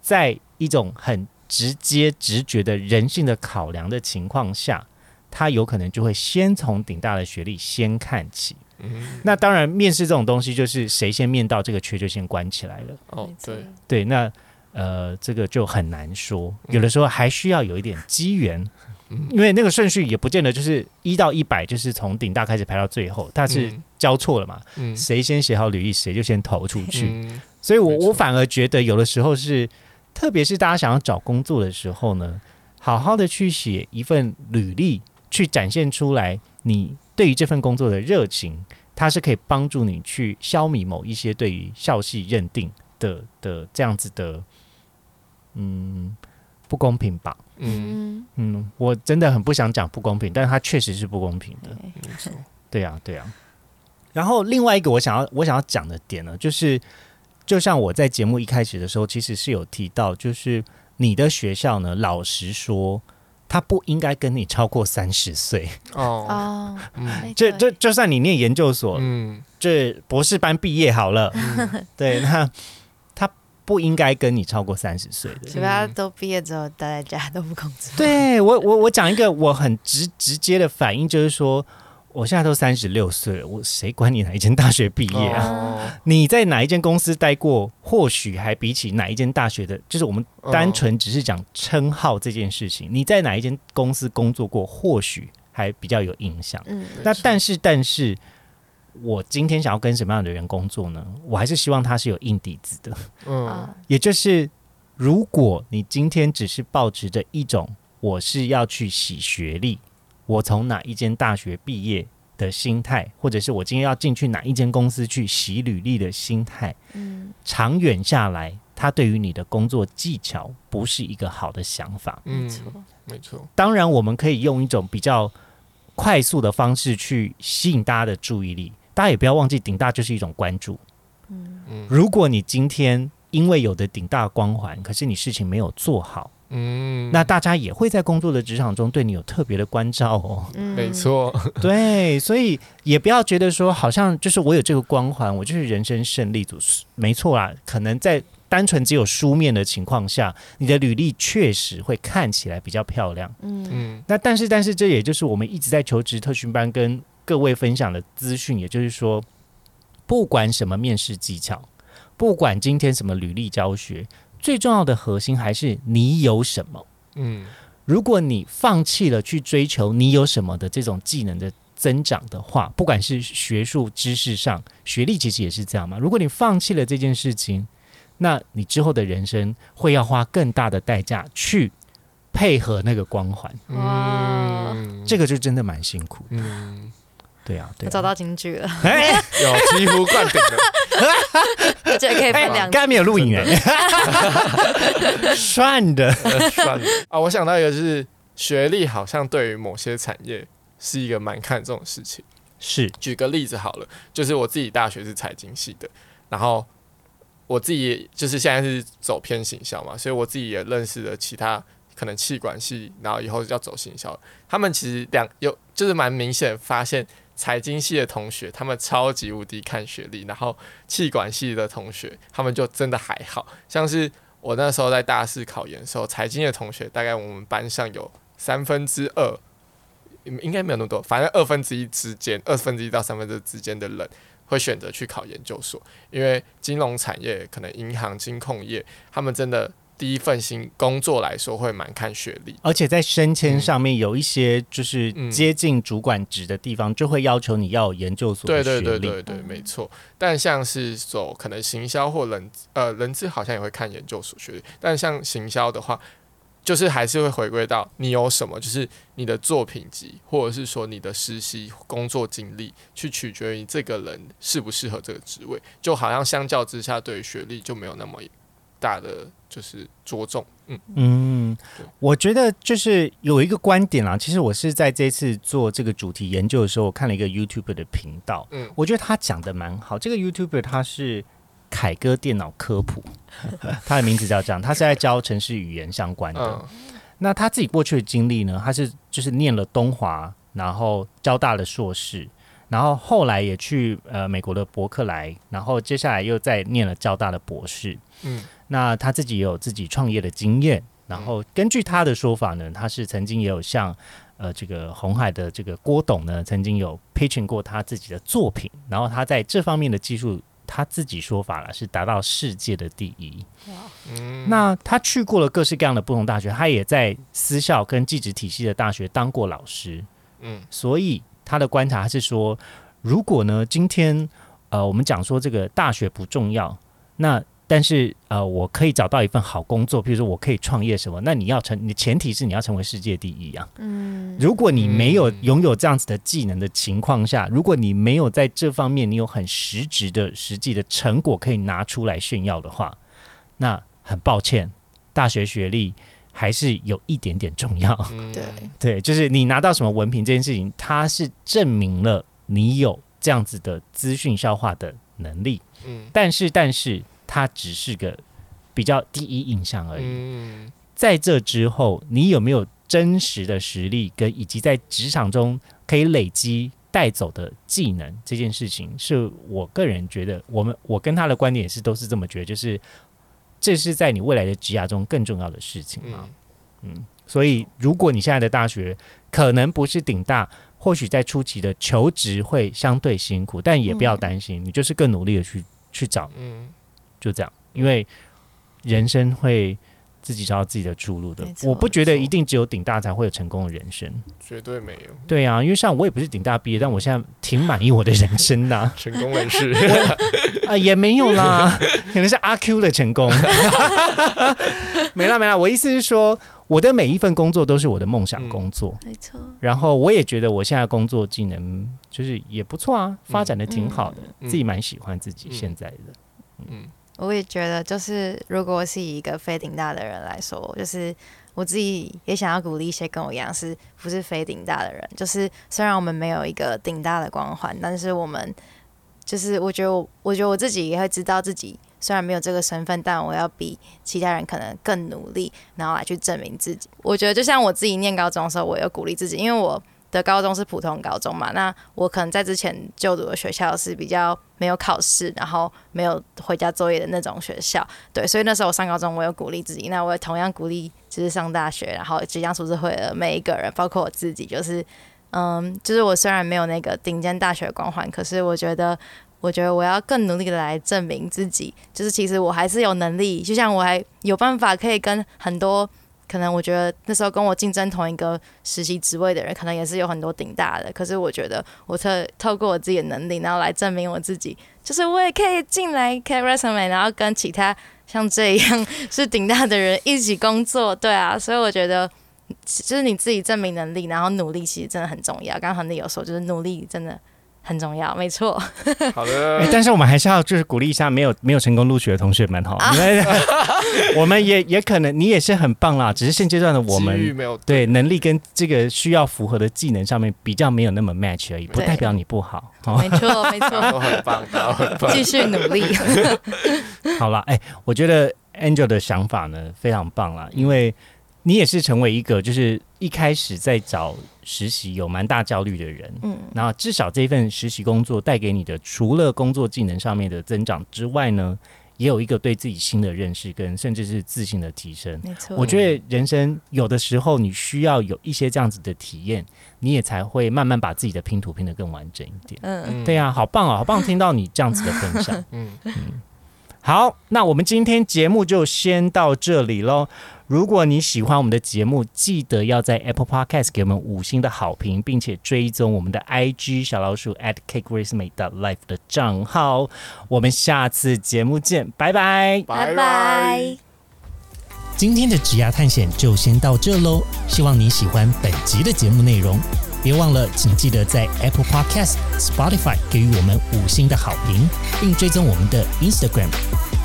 A: 在一种很直接直觉的人性的考量的情况下，他有可能就会先从顶大的学历先看起。
C: 嗯。
A: 那当然，面试这种东西就是谁先面到这个缺就先关起来了。
C: 哦对，
A: 对，那呃，这个就很难说，有的时候还需要有一点机缘，
C: 嗯。
A: 因为那个顺序也不见得就是一到一百，就是从顶大开始排到最后，它是
C: 嗯。
A: 交错了嘛，
C: 嗯。
A: 谁先写好履历，谁就先投出去。
C: 嗯。
A: 所以我我反而觉得有的时候是，特别是大家想要找工作的时候呢，好好的去写一份履历，去展现出来你对于这份工作的热情，它是可以帮助你去消弭某一些对于校系认定的的这样子的，嗯，不公平吧？
C: 嗯，
B: 嗯，
A: 嗯，我真的很不想讲不公平，但是它确实是不公平的。
B: 对
C: 没错，
A: 对呀、对呀、然后另外一个我想要我想要讲的点呢，就是就像我在节目一开始的时候，其实是有提到，就是你的学校呢，老实说，它不应该跟你超过三十岁。
C: 哦，
B: 哦，
C: 这
B: 这
A: 就就就算你念研究所，
C: 嗯
A: 这博士班毕业好了，
C: 嗯
A: 对，那他不应该跟你超过三十岁的。
B: 除非他都毕业之后待在家都不工作，
A: 对我我我讲一个我很直直接的反应，就是说。我现在都三十六岁了，我谁管你哪一间大学毕业啊？
C: 哦
A: 你在哪一间公司待过？或许还比起哪一间大学的，就是我们单纯只是讲称号这件事情，你在哪一间公司工作过，或许还比较有印象。
B: 嗯，
A: 那但是，但是我今天想要跟什么样的人工作呢？我还是希望他是有硬底子的，
C: 嗯
B: 啊，
A: 也就是如果你今天只是抱持着一种我是要去洗学历，我从哪一间大学毕业的心态，或者是我今天要进去哪一间公司去洗履历的心态，
B: 嗯，
A: 长远下来，它对于你的工作技巧不是一个好的想法。
B: 没错，
C: 没错，
A: 当然，我们可以用一种比较快速的方式去吸引大家的注意力。大家也不要忘记，顶大就是一种关注。
B: 嗯，
C: 嗯
A: 如果你今天因为有的顶大光环，可是你事情没有做好，
C: 嗯，
A: 那大家也会在工作的职场中对你有特别的关照哦。
B: 嗯
C: 没，错，
A: 对，所以也不要觉得说好像就是我有这个光环，我就是人生胜利组。没错啦，可能在单纯只有书面的情况下，你的履历确实会看起来比较漂亮。
B: 嗯，
C: 嗯
A: 那但是，但是这也就是我们一直在求职特训班跟各位分享的资讯，也就是说，不管什么面试技巧，不管今天什么履历教学，最重要的核心还是你有什么。
C: 嗯
A: 如果你放弃了去追求你有什么的这种技能的增长的话，不管是学术知识上，学历其实也是这样嘛。如果你放弃了这件事情，那你之后的人生会要花更大的代价去配合那个光环，
B: 哇
C: 嗯，
A: 这个就真的蛮辛苦的。
C: 嗯
A: 对啊，对啊。
B: 我找到金句了，
A: 哎
C: 有醍醐灌顶了，
B: 而且可以
A: 哎
B: 分两
A: 刚才没有录影哎，算的。
C: 算的。啊，我想到一个就是学历好像对于某些产业是一个蛮看重的事情。
A: 是。
C: 举个例子好了，就是我自己大学是财经系的，然后我自己就是现在是走偏行销嘛，所以我自己也认识了其他可能气管系，然后以后要走行销，他们其实两有就是蛮明显发现财经系的同学他们超级无敌看学历，然后气管系的同学他们就真的还好像是我那时候在大四考研的时候，财经的同学大概我们班上有三分之二。应该没有那么多，反正二分之一之间，二分之一到三分之之间的人会选择去考研究所，因为金融产业、可能银行、金控业，他们真的第一份新工作来说会蛮看学历。
A: 而且在升迁上面有一些就是
C: 嗯
A: 接近主管职的地方，就会要求你要有研究所
C: 对对
A: 的学历。
C: 对对对，没错。但像是走可能行销或人呃人资，好像也会看研究所学历。但像行销的话，就是还是会回归到你有什么，就是你的作品集，或者是说你的实习工作经历，去取决于这个人适不适合这个职位。就好像相较之下，对于学历就没有那么大的就是着重。嗯
A: 嗯，我觉得就是有一个观点啦。其实我是在这次做这个主题研究的时候，我看了一个 YouTube 的频道，
C: 嗯
A: 我觉得他讲的蛮好。这个 YouTuber 他是凯哥电脑科普，他的名字叫这样，他是在教城市语言相关的。
C: 嗯
A: 那他自己过去的经历呢？他是就是念了东华，然后交大的硕士，然后后来也去呃美国的伯克莱，然后接下来又再念了交大的博士。
C: 嗯
A: 那他自己也有自己创业的经验，然后根据他的说法呢，他是曾经也有向呃这个红海的这个郭董呢，曾经有 pitching 过他自己的作品，然后他在这方面的技术，他自己说法了是达到世界的第一。
C: 嗯，
A: 那他去过了各式各样的不同大学，他也在私校跟技职体系的大学当过老师，
C: 嗯
A: 所以他的观察是说，如果呢，今天呃，我们讲说这个大学不重要，那但是呃，我可以找到一份好工作，比如说我可以创业什么，那你要成，你前提是你要成为世界第一啊。
B: 嗯，
A: 如果你没有
C: 嗯
A: 拥有这样子的技能的情况下，如果你没有在这方面你有很实质的实际的成果可以拿出来炫耀的话，那很抱歉，大学学历还是有一点点重要。
C: 嗯。
B: 对，
A: 对，就是你拿到什么文凭这件事情，它是证明了你有这样子的资讯消化的能力，
C: 嗯。
A: 但是但是它只是个比较第一印象而已。
C: 嗯
A: 在这之后，你有没有真实的实力跟以及在职场中可以累积带走的技能这件事情，是我个人觉得，我们我跟他的观点也是都是这么觉得，就是这是在你未来的职涯中更重要的事情嘛。
C: 嗯
A: 所以，如果你现在的大学可能不是顶大，或许在初期的求职会相对辛苦，但也不要担心，你就是更努力的去去找，
C: 嗯
A: 就这样，因为人生会自己找到自己的出路的我不觉得一定只有顶大才会有成功的人生。
C: 绝对没有。
A: 对啊，因为像我也不是顶大毕业，但我现在挺满意我的人生的啊、
C: 成功人士，
A: 啊也没有啦，可能是阿 Q 的成功。没啦没啦，我意思是说，我的每一份工作都是我的梦想工作。
B: 没错，
A: 然后我也觉得我现在工作技能就是也不错啊，发展的挺好的，
C: 嗯。
A: 自己蛮喜欢自己
C: 嗯。
A: 现在的。
C: 嗯
B: 我也觉得，就是如果我是以一个非顶大的人来说，就是我自己也想要鼓励一些跟我一样是不是非顶大的人。就是虽然我们没有一个顶大的光环，但是我们就是我觉得我，我觉得我自己也会知道自己虽然没有这个身份，但我要比其他人可能更努力，然后来去证明自己。我觉得就像我自己念高中的时候，我有鼓励自己，因为我的高中是普通高中嘛，那我可能在之前就读的学校是比较没有考试，然后没有回家作业的那种学校，对，所以那时候我上高中，我有鼓励自己，那我也同样鼓励就是上大学，然后即将出社会的每一个人，包括我自己，就是嗯，就是我虽然没有那个顶尖大学光环，可是我觉得。我觉得我要更努力的来证明自己，就是其实我还是有能力，就像我还有办法可以跟很多可能我觉得那时候跟我竞争同一个实习职位的人，可能也是有很多顶大的。可是我觉得我特透过我自己的能力，然后来证明我自己，就是我也可以进来开 resume，然后跟其他像这样是顶大的人一起工作。对啊，所以我觉得就是你自己证明能力，然后努力，其实真的很重要。刚刚恒力有说，就是努力真的很重要，没错。
C: 好
A: 哎、
C: 的，
A: 但是我们还是要就是鼓励一下没有没有成功录取的同学们哈，
B: 啊
A: 因为 我们也也可能你也是很棒啦，只是现阶段的我们对能力跟这个需要符合的技能上面比较没有那么 match 而已，不代表你不好。哦、
B: 没错，没错，
C: 都很棒，都很棒。
B: 继续努力。
A: 好了，哎、我觉得 Angel 的想法呢非常棒啦，因为你也是成为一个就是一开始在找实习有蛮大焦虑的人，
B: 嗯，
A: 然后至少这份实习工作带给你的，除了工作技能上面的增长之外呢，也有一个对自己新的认识跟甚至是自信的提升。
B: 没错。
A: 我觉得人生有的时候你需要有一些这样子的体验，你也才会慢慢把自己的拼图拼得更完整一点。
B: 嗯，
C: 嗯
A: 对，啊，好棒哦，好棒！听到你这样子的分享。
C: 嗯嗯，
A: 好，那我们今天节目就先到这里喽。如果你喜欢我们的节目，记得要在 Apple Podcast 给我们五星的好评，并且追踪我们的 IG 小老鼠 at cake race made life 的账号。我们下次节目见，拜拜。
B: 拜拜。
A: 今天的职涯探险就先到这喽，希望你喜欢本集的节目内容。别忘了，请记得在 Apple Podcast、Spotify 给予我们五星的好评，并追踪我们的 Instagram